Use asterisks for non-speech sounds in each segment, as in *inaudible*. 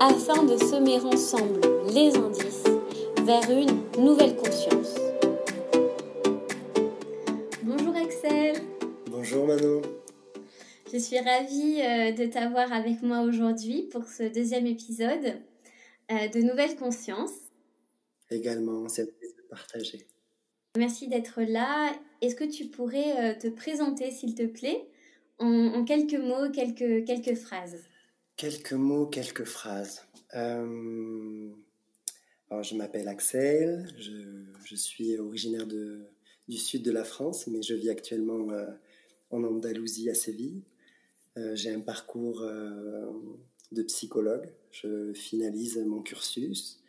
afin de semer ensemble les indices vers une nouvelle conscience. Bonjour Axel. Bonjour Manon. Je suis ravie euh, de t'avoir avec moi aujourd'hui pour ce deuxième épisode euh, de Nouvelle Conscience. Également, c'est de partager. Merci d'être là. Est-ce que tu pourrais euh, te présenter, s'il te plaît, en, quelques mots, quelques, quelques phrases? Quelques mots, quelques phrases. Euh, je m'appelle Axel, je, suis originaire du sud de la France, mais je vis actuellement euh, en Andalousie, à Séville. J'ai un parcours de psychologue, je finalise mon cursus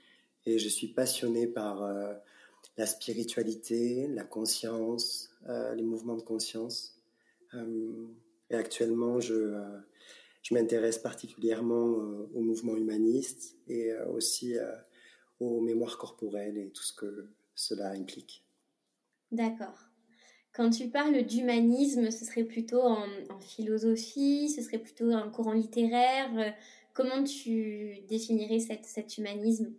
et je suis passionné par la spiritualité, la conscience, euh, les mouvements de conscience. Euh, et actuellement, je, euh, je m'intéresse particulièrement aux mouvements humanistes et aussi aux mémoires corporelles et tout ce que cela implique. D'accord. Quand tu parles d'humanisme, ce serait plutôt en, en, philosophie, ce serait plutôt un courant littéraire. Comment tu définirais cette, cet humanisme?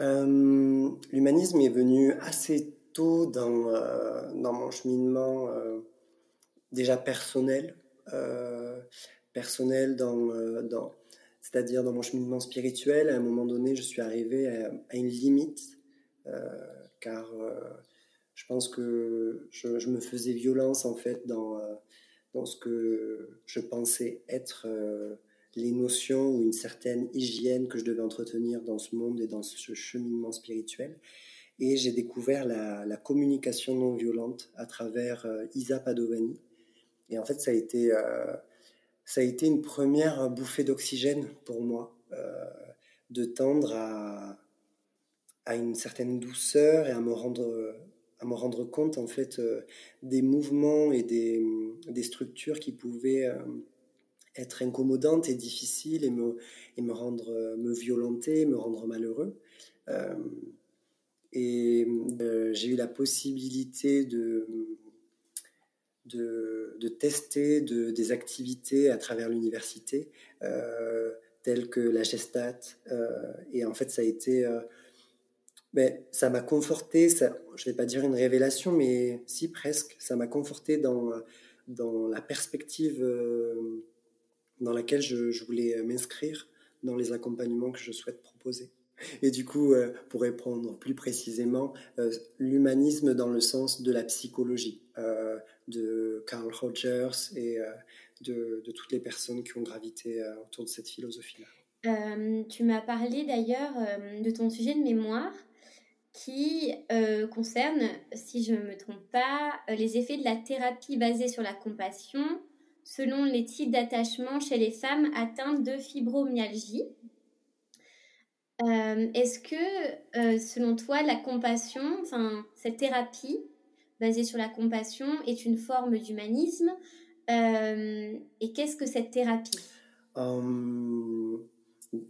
Euh, l'humanisme est venu assez tôt dans, euh, dans mon cheminement euh, déjà personnel, personnel dans, dans c'est-à-dire dans mon cheminement spirituel. À un moment donné, je suis arrivé à, une limite, car je pense que je, je, me faisais violence en fait dans, dans ce que je pensais être les notions ou une certaine hygiène que je devais entretenir dans ce monde et dans ce cheminement spirituel. Et j'ai découvert la, communication non violente à travers euh, Isa Padovani. Et en fait, ça a été, euh, ça a été une première bouffée d'oxygène pour moi, euh, de tendre à, à une certaine douceur et à me rendre, à me rendre compte en fait des mouvements et des, des structures qui pouvaient être incommodante et difficile et me, et me rendre, me violenter, me rendre malheureux. Euh, et euh, j'ai eu la possibilité de, de, de tester de, des activités à travers l'université, euh, telles que la gestat. et en fait, ça a été... Ben, ça m'a conforté, ça, je ne vais pas dire une révélation, mais si presque, ça m'a conforté dans, dans la perspective dans laquelle je, voulais euh, m'inscrire dans les accompagnements que je souhaite proposer. Et du coup, euh, pour répondre plus précisément, euh, l'humanisme dans le sens de la psychologie, de Carl Rogers et de, toutes les personnes qui ont gravité autour de cette philosophie-là. tu m'as parlé d'ailleurs de ton sujet de mémoire qui concerne, si je ne me trompe pas, les effets de la thérapie basée sur la compassion selon les types d'attachement chez les femmes atteintes de fibromyalgie. Euh, est-ce que, euh, selon toi, la compassion, cette thérapie basée sur la compassion est une forme d'humanisme euh, Et qu'est-ce que cette thérapie? Hum,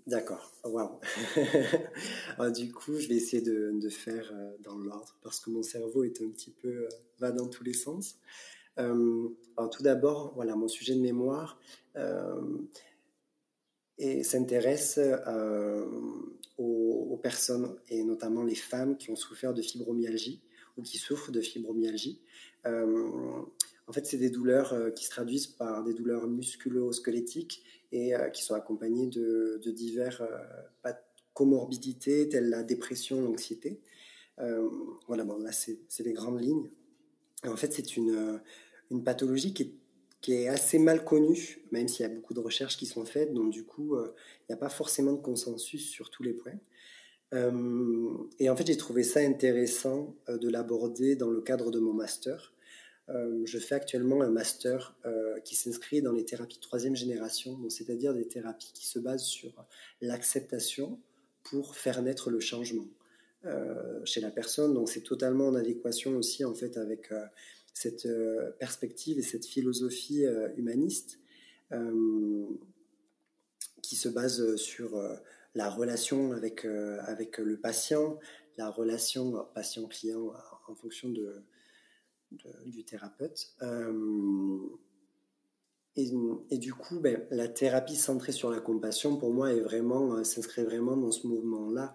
D'accord, waouh. *laughs* du coup, je vais essayer de, faire dans l'ordre parce que mon cerveau est un petit peu va dans tous les sens. Euh, tout d'abord, voilà, mon sujet de mémoire euh, s'intéresse euh, aux, personnes et notamment les femmes qui ont souffert de fibromyalgie ou qui souffrent de fibromyalgie. en fait, c'est des douleurs qui se traduisent par des douleurs musculo-squelettiques et qui sont accompagnées de, de divers comorbidités telles la dépression, l'anxiété. voilà, bon, là, c'est les grandes lignes. En fait, c'est une, pathologie qui est, assez mal connue, même s'il y a beaucoup de recherches qui sont faites, donc du coup, euh, il n'y a pas forcément de consensus sur tous les points. Euh, et en fait, j'ai trouvé ça intéressant euh, de l'aborder dans le cadre de mon master, je fais actuellement un master qui s'inscrit dans les thérapies de troisième génération, c'est-à-dire des thérapies qui se basent sur l'acceptation pour faire naître le changement chez la personne. Donc c'est totalement en adéquation aussi en fait avec cette perspective et cette philosophie humaniste qui se base sur la relation avec, euh, avec le patient, la relation patient-client en fonction de, du thérapeute. Euh, et, du coup, ben, la thérapie centrée sur la compassion, pour moi, est vraiment, euh, s'inscrit vraiment dans ce mouvement-là.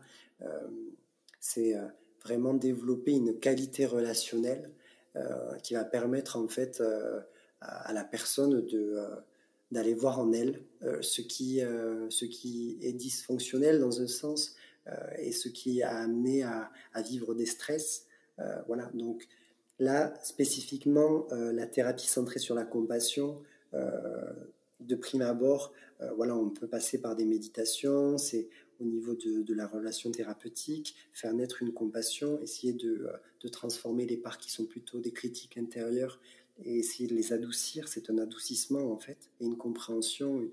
c'est vraiment développer une qualité relationnelle qui va permettre en fait à, la personne de d'aller voir en elle euh, ce, qui, euh, ce qui est dysfonctionnel dans un sens euh, et ce qui a amené à, vivre des stress. voilà, donc là, spécifiquement, la thérapie centrée sur la compassion, de prime abord, voilà, on peut passer par des méditations, c'est au niveau de, de, la relation thérapeutique, faire naître une compassion, essayer de, de, transformer les parts qui sont plutôt des critiques intérieures et essayer de les adoucir, c'est un adoucissement en fait, et une compréhension.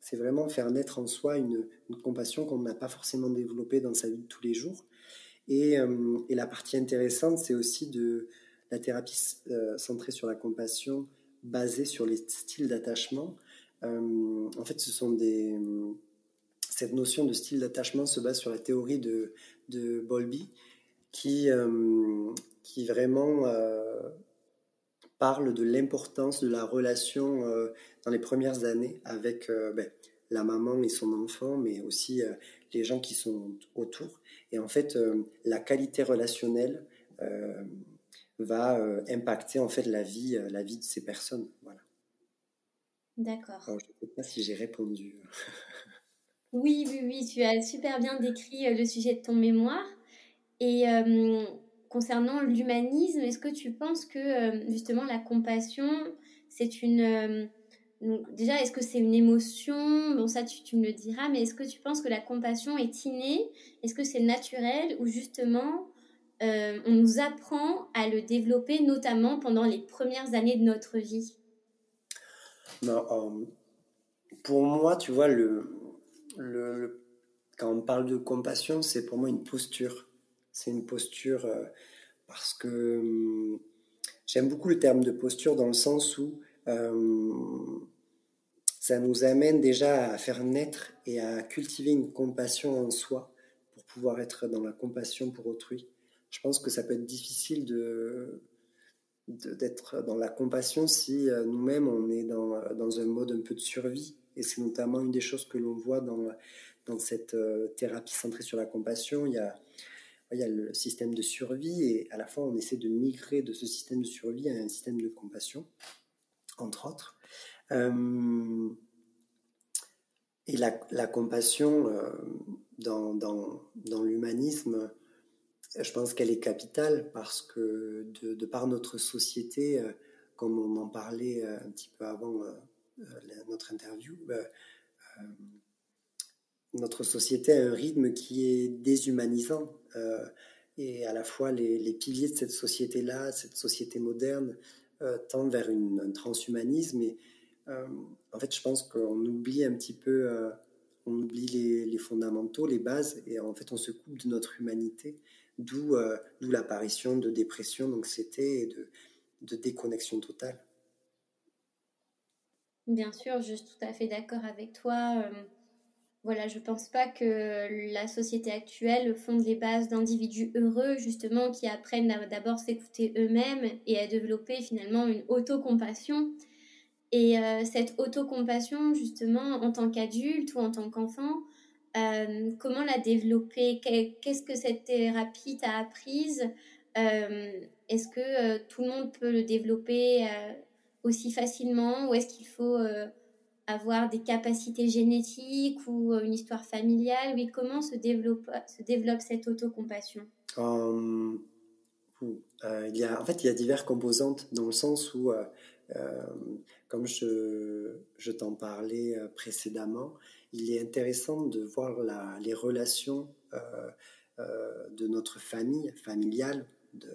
C'est vraiment faire naître en soi une, compassion qu'on n'a pas forcément développée dans sa vie de tous les jours. Et, euh, et la partie intéressante, c'est aussi de la thérapie euh, centrée sur la compassion, basée sur les styles d'attachement. Euh, en fait, ce sont des cette notion de style d'attachement se base sur la théorie de, de Bowlby, qui, qui vraiment parle de l'importance de la relation euh, dans les premières années avec euh, ben, la maman et son enfant, mais aussi euh, les gens qui sont autour. Et en fait, la qualité relationnelle va impacter en fait la vie, la vie de ces personnes. Voilà. D'accord. je ne sais pas si j'ai répondu. oui, oui, oui, tu as super bien décrit le sujet de ton mémoire. Et concernant l'humanisme, est-ce que tu penses que euh, justement la compassion, c'est une... Euh, déjà, est-ce que c'est une émotion? Bon, ça, tu, me le diras, mais est-ce que tu penses que la compassion est innée? Est-ce que c'est naturel ou justement euh, on nous apprend à le développer, notamment pendant les premières années de notre vie? Pour moi, tu vois, le, quand on parle de compassion, c'est pour moi une posture c'est une posture euh, parce que hum, j'aime beaucoup le terme de posture dans le sens où euh, ça nous amène déjà à faire naître et à cultiver une compassion en soi pour pouvoir être dans la compassion pour autrui. Je pense que ça peut être difficile de d'être dans la compassion si euh, nous-mêmes on est dans, dans, un mode un peu de survie. Et c'est notamment une des choses que l'on voit dans, dans cette thérapie centrée sur la compassion. Il y a, il y a le système de survie et à la fois on essaie de migrer de ce système de survie à un système de compassion, entre autres. Euh, et la, compassion euh, dans, l'humanisme, je pense qu'elle est capitale parce que de, par notre société, euh, comme on en parlait un petit peu avant notre interview, notre société a un rythme qui est déshumanisant. Euh, et à la fois, les, piliers de cette société-là, cette société moderne, euh, tendent vers un transhumanisme. Et euh, en fait, je pense qu'on oublie un petit peu, on oublie les, fondamentaux, les bases, et en fait, on se coupe de notre humanité, d'où l'apparition de dépression, d'anxiété et de, de déconnexion totale. Bien sûr, je suis tout à fait d'accord avec toi. Voilà, je pense pas que la société actuelle fonde les bases d'individus heureux, justement, qui apprennent à d'abord s'écouter eux-mêmes et à développer finalement une autocompassion. Et euh, cette autocompassion, justement, en tant qu'adulte ou en tant qu'enfant, euh, comment la développer? Qu'est-ce que cette thérapie t'a apprise? Euh, Est-ce que tout le monde peut le développer aussi facilement ou est-ce qu'il faut avoir des capacités génétiques ou euh, une histoire familiale? Oui, comment se développe, se développe cette autocompassion? Euh, euh, il y a, En fait, il y a diverses composantes dans le sens où, comme je, je t'en parlais précédemment, il est intéressant de voir la, les relations de notre famille familiale,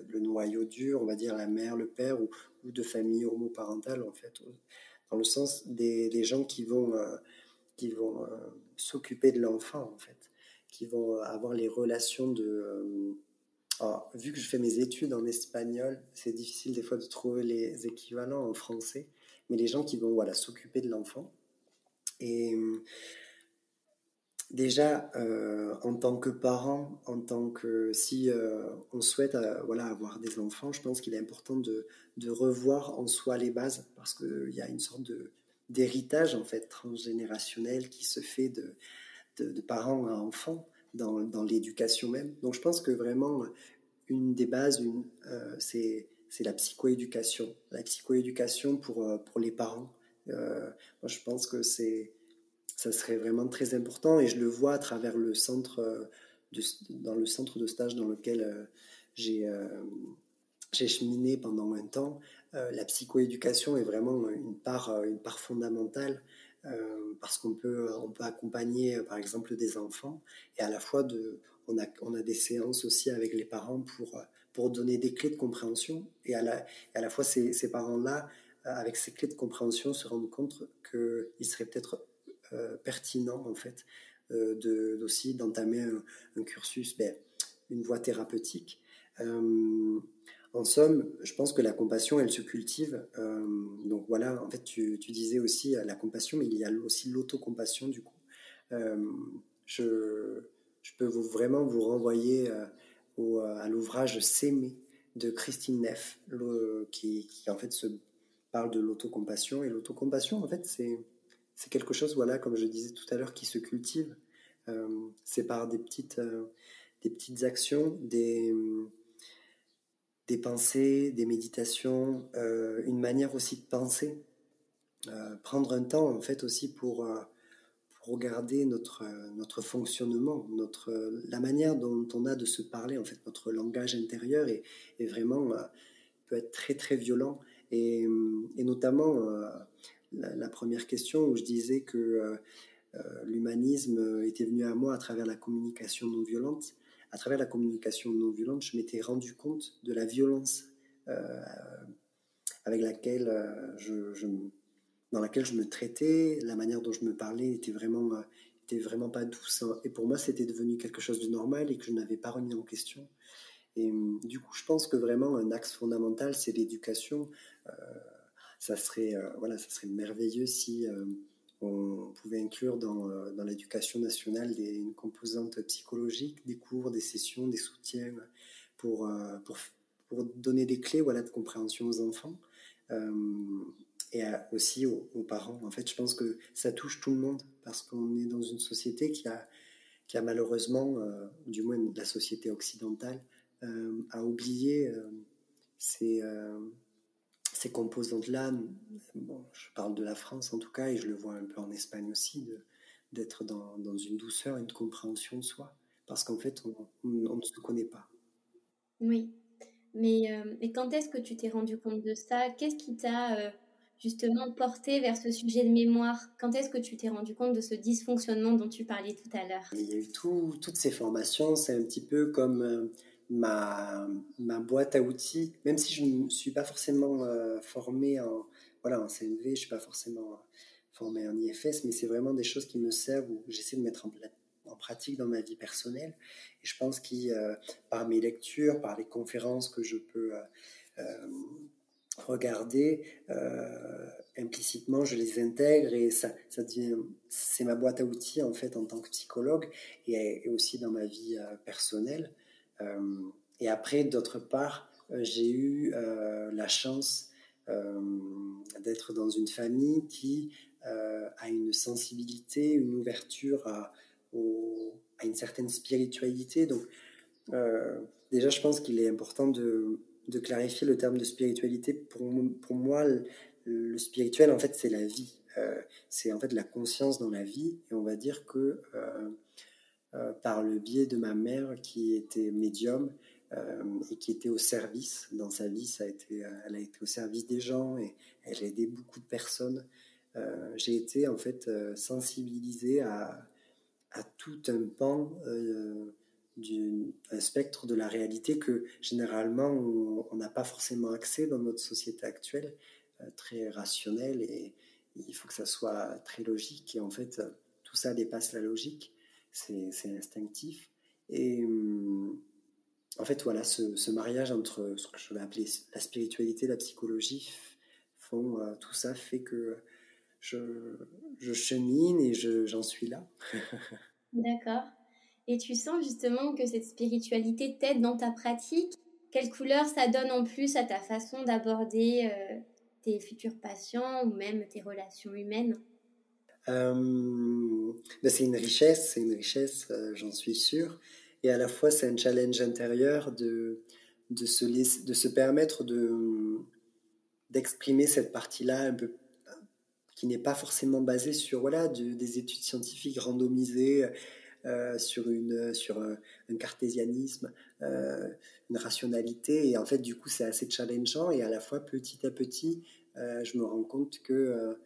le noyau dur, on va dire la mère, le père ou, ou de famille homoparentale, en fait, dans le sens des, gens qui vont, qui vont s'occuper de l'enfant, en fait, qui vont avoir les relations de... vu que je fais mes études en espagnol, c'est difficile des fois de trouver les équivalents en français, mais les gens qui vont voilà, s'occuper de l'enfant. Et Déjà, euh, en tant que parent, en tant que si euh, on souhaite euh, voilà avoir des enfants, je pense qu'il est important de, de, revoir en soi les bases parce qu'il y a une sorte de d'héritage en fait transgénérationnel qui se fait de, de, parents à enfants dans, dans l'éducation même. Donc je pense que vraiment une des bases, c'est c'est la psychoéducation, la psychoéducation pour pour les parents. moi je pense que c'est ça serait vraiment très important et je le vois à travers le centre, euh, de, dans le centre de stage dans lequel euh, j'ai euh, j'ai cheminé pendant un temps. la psychoéducation est vraiment une part, une part fondamentale parce qu'on peut, on peut accompagner par exemple des enfants et à la fois de, on, a, on a des séances aussi avec les parents pour, pour donner des clés de compréhension et à la, à la fois ces, ces parents-là, avec ces clés de compréhension, se rendent compte qu'ils seraient peut-être pertinent en fait euh, de, aussi d'entamer un, cursus, ben, une voie thérapeutique. Euh, en somme, je pense que la compassion, elle se cultive. donc voilà, en fait, tu, disais aussi la compassion, mais il y a aussi l'autocompassion du coup. je, je, peux vous, vraiment vous renvoyer à l'ouvrage S'aimer de Christine Neff, qui, qui, en fait se parle de l'autocompassion. Et l'autocompassion, en fait, c'est c'est quelque chose, voilà, comme je disais tout à l'heure, qui se cultive. Euh, c'est par des petites, euh, des petites actions, des, des pensées, des méditations, euh, une manière aussi de penser. prendre un temps, en fait, aussi pour, pour regarder notre, notre fonctionnement, notre, la manière dont on a de se parler, en fait, notre langage intérieur est, vraiment, peut être très, très violent. Et notamment la, première question où je disais que euh, euh, l'humanisme était venu à moi à travers la communication non violente. À travers la communication non violente, je m'étais rendu compte de la violence euh, avec laquelle je, dans laquelle je me traitais, la manière dont je me parlais était vraiment, était vraiment pas douce. Hein. Et pour moi, c'était devenu quelque chose de normal et que je n'avais pas remis en question. Et du coup, je pense que vraiment un axe fondamental, c'est l'éducation ça serait, euh, voilà, ça serait merveilleux si euh, on pouvait inclure dans, euh, dans l'éducation nationale une composante psychologique, des cours, des sessions, des soutiens pour, pour, pour donner des clés voilà, de compréhension aux enfants et aussi aux, parents. En fait, je pense que ça touche tout le monde parce qu'on est dans une société qui a, qui a malheureusement, du moins la société occidentale, a oublié ces, ces composantes-là, bon, je parle de la France en tout cas, et je le vois un peu en Espagne aussi, d'être dans, dans, une douceur, une compréhension de soi, parce qu'en fait, on, on, ne se connaît pas. Oui, mais, euh, quand est-ce que tu t'es rendu compte de ça? Qu'est-ce qui t'a euh, justement porté vers ce sujet de mémoire? Quand est-ce que tu t'es rendu compte de ce dysfonctionnement dont tu parlais tout à l'heure? Il y a eu tout, toutes ces formations, c'est un petit peu comme... Euh, ma, ma boîte à outils, même si je ne suis pas forcément euh, formé en, voilà, en CNV, je ne suis pas forcément euh, formé en IFS, mais c'est vraiment des choses qui me servent ou j'essaie de mettre en, pratique dans ma vie personnelle. Et je pense que euh, par mes lectures, par les conférences que je peux regarder, implicitement, je les intègre et ça, ça devient, c'est ma boîte à outils en fait en tant que psychologue et aussi dans ma vie personnelle. Euh, et après, d'autre part, euh, j'ai eu euh, la chance d'être dans une famille qui a une sensibilité, une ouverture à, une certaine spiritualité. Donc, déjà, je pense qu'il est important de, clarifier le terme de spiritualité. Pour, moi, le, spirituel, en fait, c'est la vie. c'est en fait la conscience dans la vie. Et on va dire que par le biais de ma mère qui était médium euh, et qui était au service. Dans sa vie, ça a été, euh, elle a été au service des gens et elle a aidé beaucoup de personnes. J'ai été en fait sensibilisé à, à, tout un pan un spectre de la réalité que généralement on n'a pas forcément accès dans notre société actuelle, euh, très rationnelle et il faut que ça soit très logique et en fait tout ça dépasse la logique, c'est instinctif et hum, en fait voilà ce, mariage entre ce que je vais appeler la spiritualité et la psychologie font euh, tout ça fait que je, je chemine et j'en suis là. *laughs* D'accord. Et tu sens justement que cette spiritualité t'aide dans ta pratique? Quelle couleur ça donne en plus à ta façon d'aborder euh, tes futurs patients ou même tes relations humaines? Euh, ben C'est une richesse, c'est une richesse, euh, j'en suis sûr. Et à la fois, c'est un challenge intérieur de, de, se, de se permettre de, d'exprimer cette partie-là qui n'est pas forcément basée sur voilà, des études scientifiques randomisées, euh, sur, une, sur un, cartésianisme, euh, une rationalité. Et en fait, du coup, c'est assez challengeant. Et à la fois, petit à petit, euh, je me rends compte que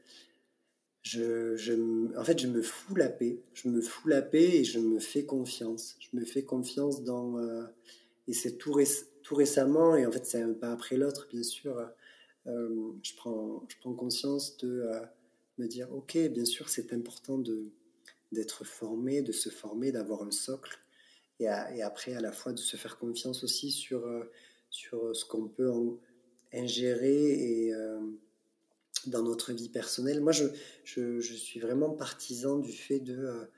je, en fait, je me fous la paix. Je me fous la paix et je me fais confiance. Je me fais confiance dans. et c'est tout, récemment, et en fait, c'est un pas après l'autre, bien sûr. je, prends, je prends conscience de me dire ok, bien sûr, c'est important d'être formé, de se former, d'avoir un socle, et, après à la fois de se faire confiance aussi sur, euh, sur ce qu'on peut ingérer et, euh, dans notre vie personnelle. Moi, je, je, suis vraiment partisan du fait de...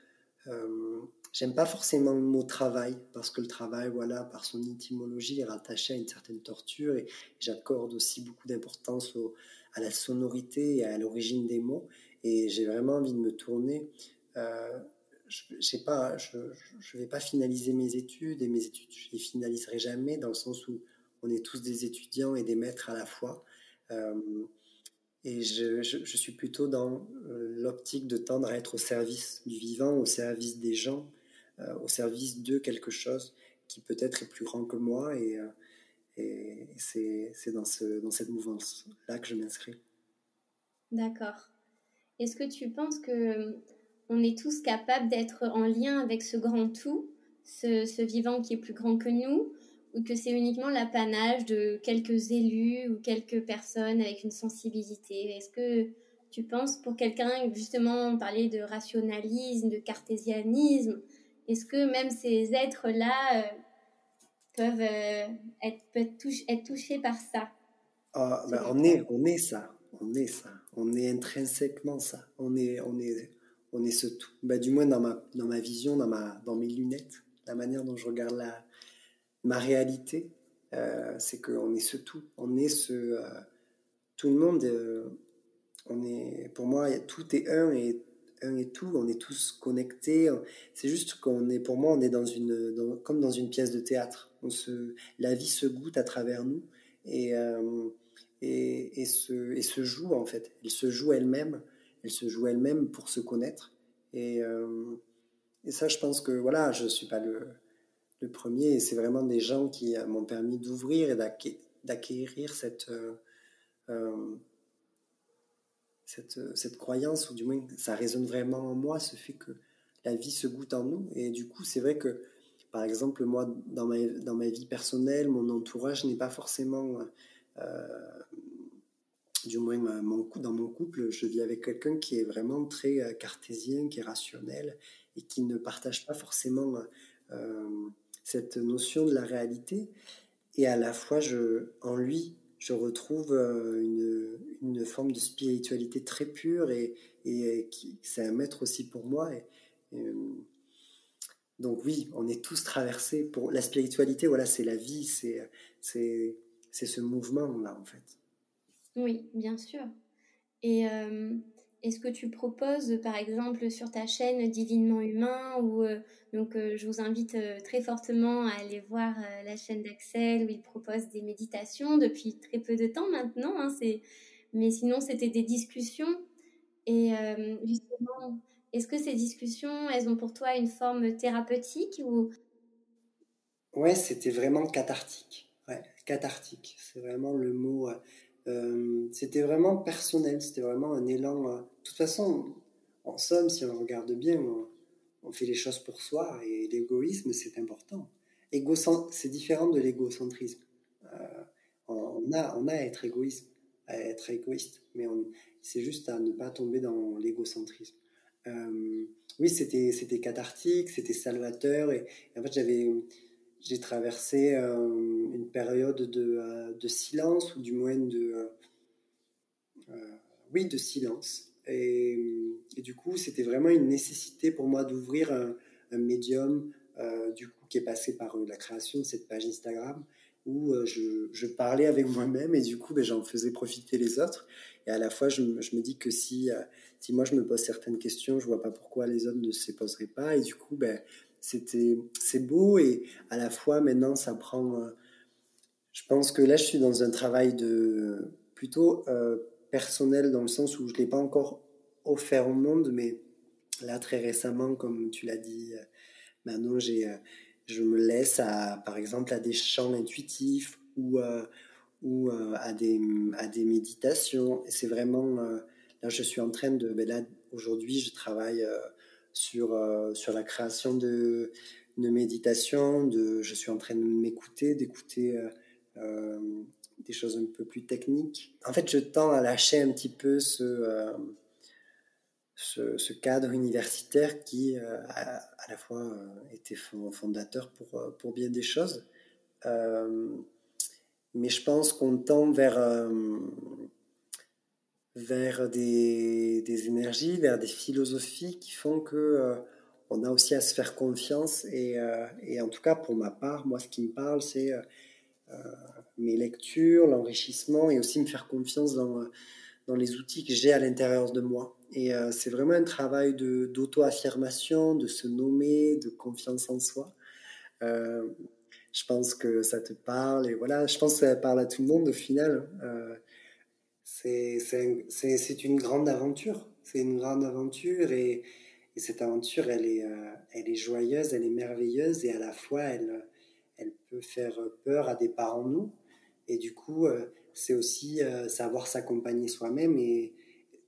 Euh, j'aime pas forcément le mot travail, parce que le travail, voilà, par son étymologie, est rattaché à une certaine torture, et j'accorde aussi beaucoup d'importance à la sonorité et à l'origine des mots, et j'ai vraiment envie de me tourner euh, je pas, je, je, vais pas finaliser mes études et mes études, je les finaliserai jamais dans le sens où on est tous des étudiants et des maîtres à la fois. Euh, et je, je, suis plutôt dans euh, l'optique de tendre à être au service du vivant, au service des gens, au service de quelque chose qui peut-être est plus grand que moi. Et, et c'est dans, ce, dans cette mouvance-là que je m'inscris. D'accord. Est-ce que tu penses que on est tous capables d'être en lien avec ce grand tout, ce, vivant qui est plus grand que nous, ou que c'est uniquement l'apanage de quelques élus ou quelques personnes avec une sensibilité? Est-ce que tu penses pour quelqu'un, justement, on parlait de rationalisme, de cartésianisme, est-ce que même ces êtres-là euh, peuvent, euh, être, touchés par ça? Ah, ben, on, est, on est ça, on est ça, on est intrinsèquement ça, on est, on est, on est ce tout. Bah, du moins dans ma, dans ma vision, dans, ma, dans mes lunettes, la manière dont je regarde la, ma réalité, euh, c'est qu'on est ce tout. On est ce. Euh, tout le monde, euh, on est, pour moi, tout est un et un et tout. On est tous connectés. C'est juste qu'on est, pour moi, on est dans une, comme dans une pièce de théâtre. La vie se goûte à travers nous et, et, se, et se joue en fait. Elle se joue elle-même elle se joue elle-même pour se connaître. Et, et, ça, je pense que voilà, je suis pas le, le premier, et c'est vraiment des gens qui m'ont permis d'ouvrir et d'acquérir cette, euh, euh, cette, croyance, ou du moins ça résonne vraiment en moi, ce fait que la vie se goûte en nous. Et du coup, c'est vrai que, par exemple, moi, dans ma, dans ma vie personnelle, mon entourage n'est pas forcément du moins dans mon couple, je vis avec quelqu'un qui est vraiment très euh, cartésien, qui est rationnel et qui ne partage pas forcément euh, cette notion de la réalité. Et à la fois, je, en lui, je retrouve euh, une, une, forme de spiritualité très pure et, et qui, c'est un maître aussi pour moi. Et, donc oui, on est tous traversés pour la spiritualité. Voilà, c'est la vie, c'est c'est ce mouvement là en fait. Oui, bien sûr. Et euh, est-ce que tu proposes, par exemple, sur ta chaîne Divinement Humain, ou euh, donc euh, je vous invite très fortement à aller voir la chaîne d'Axel où il propose des méditations depuis très peu de temps maintenant. Hein, mais sinon, c'était des discussions. Et justement, est-ce que ces discussions, elles ont pour toi une forme thérapeutique ou? Ouais, c'était vraiment cathartique. Cathartique. C'est vraiment le mot. Euh, c'était vraiment personnel, c'était vraiment un élan. Euh, de toute façon, en somme, si on regarde bien, on fait les choses pour soi et l'égoïsme, c'est important. C'est différent de l'égocentrisme. Euh, on, a, on a à être égoïste, à être égoïste, mais c'est juste à ne pas tomber dans l'égocentrisme. Oui, c'était c'était cathartique, c'était salvateur, et, en fait j'avais j'ai traversé euh, une période de, de, silence ou du moins de oui de silence. Et, du coup, c'était vraiment une nécessité pour moi d'ouvrir un, médium du coup qui est passé par la création de cette page Instagram où euh, je, parlais avec moi-même et du coup, ben, j'en faisais profiter les autres. Et à la fois, je, me dis que si, euh, si moi je me pose certaines questions, je vois pas pourquoi les autres ne se poseraient pas. Et du coup, ben, c'était, c'est beau et à la fois maintenant, ça prend. Euh, je pense que là, je suis dans un travail de plutôt personnel dans le sens où je l'ai pas encore offert au monde, mais là très récemment, comme tu l'as dit, maintenant j'ai je me laisse à, par exemple à des chants intuitifs ou, euh, ou euh, à, des, à des méditations. C'est vraiment, euh, là je suis en train de, ben là aujourd'hui je travaille sur, sur la création de, de méditation, de, je suis en train de m'écouter, d'écouter des choses un peu plus techniques. En fait je tends à lâcher un petit peu ce ce, cadre universitaire qui, euh, a, à la fois, euh, était fondateur pour, euh, pour bien des choses. mais je pense qu'on tend vers, vers des, énergies, vers des philosophies qui font que on a aussi à se faire confiance. Et, et, en tout cas, pour ma part, moi, ce qui me parle, c'est mes lectures, l'enrichissement et aussi me faire confiance dans, dans les outils que j'ai à l'intérieur de moi. Et euh, c'est vraiment un travail d'auto-affirmation, de, se nommer, de confiance en soi. Euh, je pense que ça te parle et voilà, je pense que ça parle à tout le monde au final. Euh, c'est une grande aventure. C'est une grande aventure et, et, cette aventure, elle est, euh, elle est joyeuse, elle est merveilleuse et à la fois, elle, elle peut faire peur à des parents nous. Et du coup, c'est aussi savoir s'accompagner soi-même et,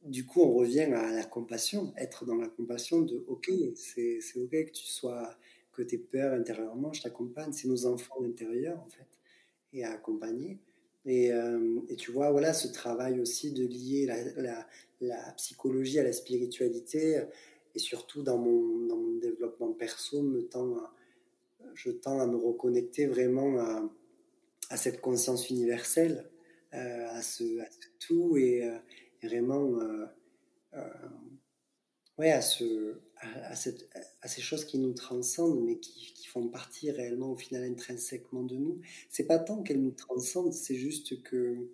du coup, on revient à la compassion, être dans la compassion de OK, c'est OK que tu sois, que tu aies peur intérieurement, je t'accompagne. C'est nos enfants intérieurs, en fait, et à accompagner. Et, euh, et, tu vois, voilà, ce travail aussi de lier la, psychologie à la spiritualité, et surtout dans mon, développement perso, je tends à me reconnecter vraiment à, cette conscience universelle, euh, à, ce, tout, et, euh, vraiment euh, euh, ouais, à, ce, à, cette, à, ces choses qui nous transcendent, mais qui, qui, font partie réellement au final intrinsèquement de nous. C'est pas tant qu'elles nous transcendent, c'est juste que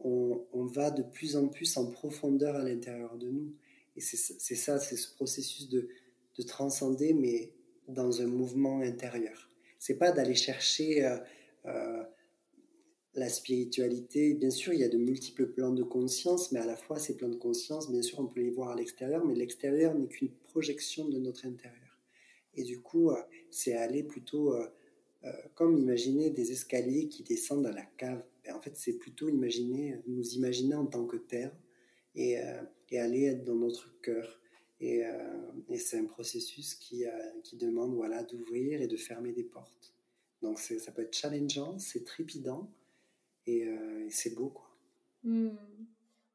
on, on, va de plus en plus en profondeur à l'intérieur de nous. Et c'est ça, c'est ce processus de, de, transcender, mais dans un mouvement intérieur. C'est pas d'aller chercher euh, euh la spiritualité, bien sûr, il y a de multiples plans de conscience, mais à la fois ces plans de conscience, bien sûr, on peut les voir à l'extérieur, mais l'extérieur n'est qu'une projection de notre intérieur. Et du coup, euh, c'est aller plutôt euh, euh, comme imaginer des escaliers qui descendent à la cave. Ben, en fait, c'est plutôt imaginer, nous imaginer en tant que terre et, aller être dans notre cœur. Et, et c'est un processus qui, qui demande voilà, d'ouvrir et de fermer des portes. Donc ça peut être challengeant, c'est trépidant, euh, et, c'est beau, quoi. Hmm.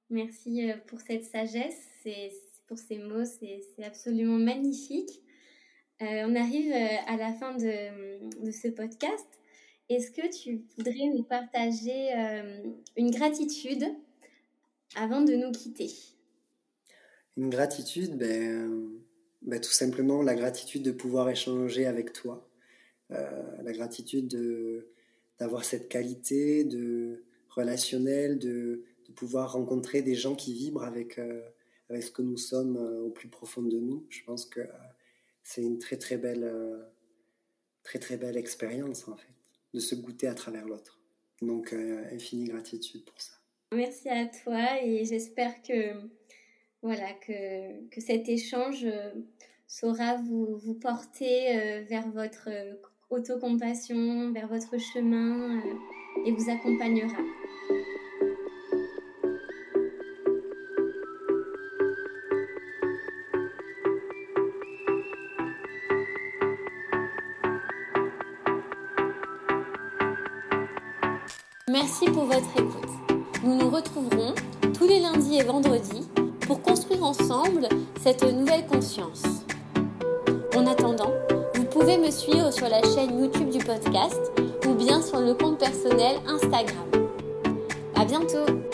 Merci euh, pour cette sagesse, c'est, pour ces mots, c'est, absolument magnifique. Euh, on arrive à la fin de, de, ce podcast. Est-ce que tu voudrais nous partager une gratitude avant de nous quitter? Une gratitude, ben, ben, tout simplement la gratitude de pouvoir échanger avec toi, la gratitude de, d'avoir cette qualité de relationnel, de, de, pouvoir rencontrer des gens qui vibrent avec, euh, avec ce que nous sommes euh, au plus profond de nous. Je pense que euh, c'est une très très belle, très très belle expérience en fait, de se goûter à travers l'autre. Donc infinie gratitude pour ça. Merci à toi et j'espère que voilà que, que cet échange saura vous, vous porter vers votre autocompassion, vers votre chemin euh, et vous accompagnera. Merci pour votre écoute. Nous nous retrouverons tous les lundis et vendredis pour construire ensemble cette nouvelle conscience. En attendant, pouvez me suivre sur la chaîne YouTube du podcast ou bien sur le compte personnel Instagram. À bientôt!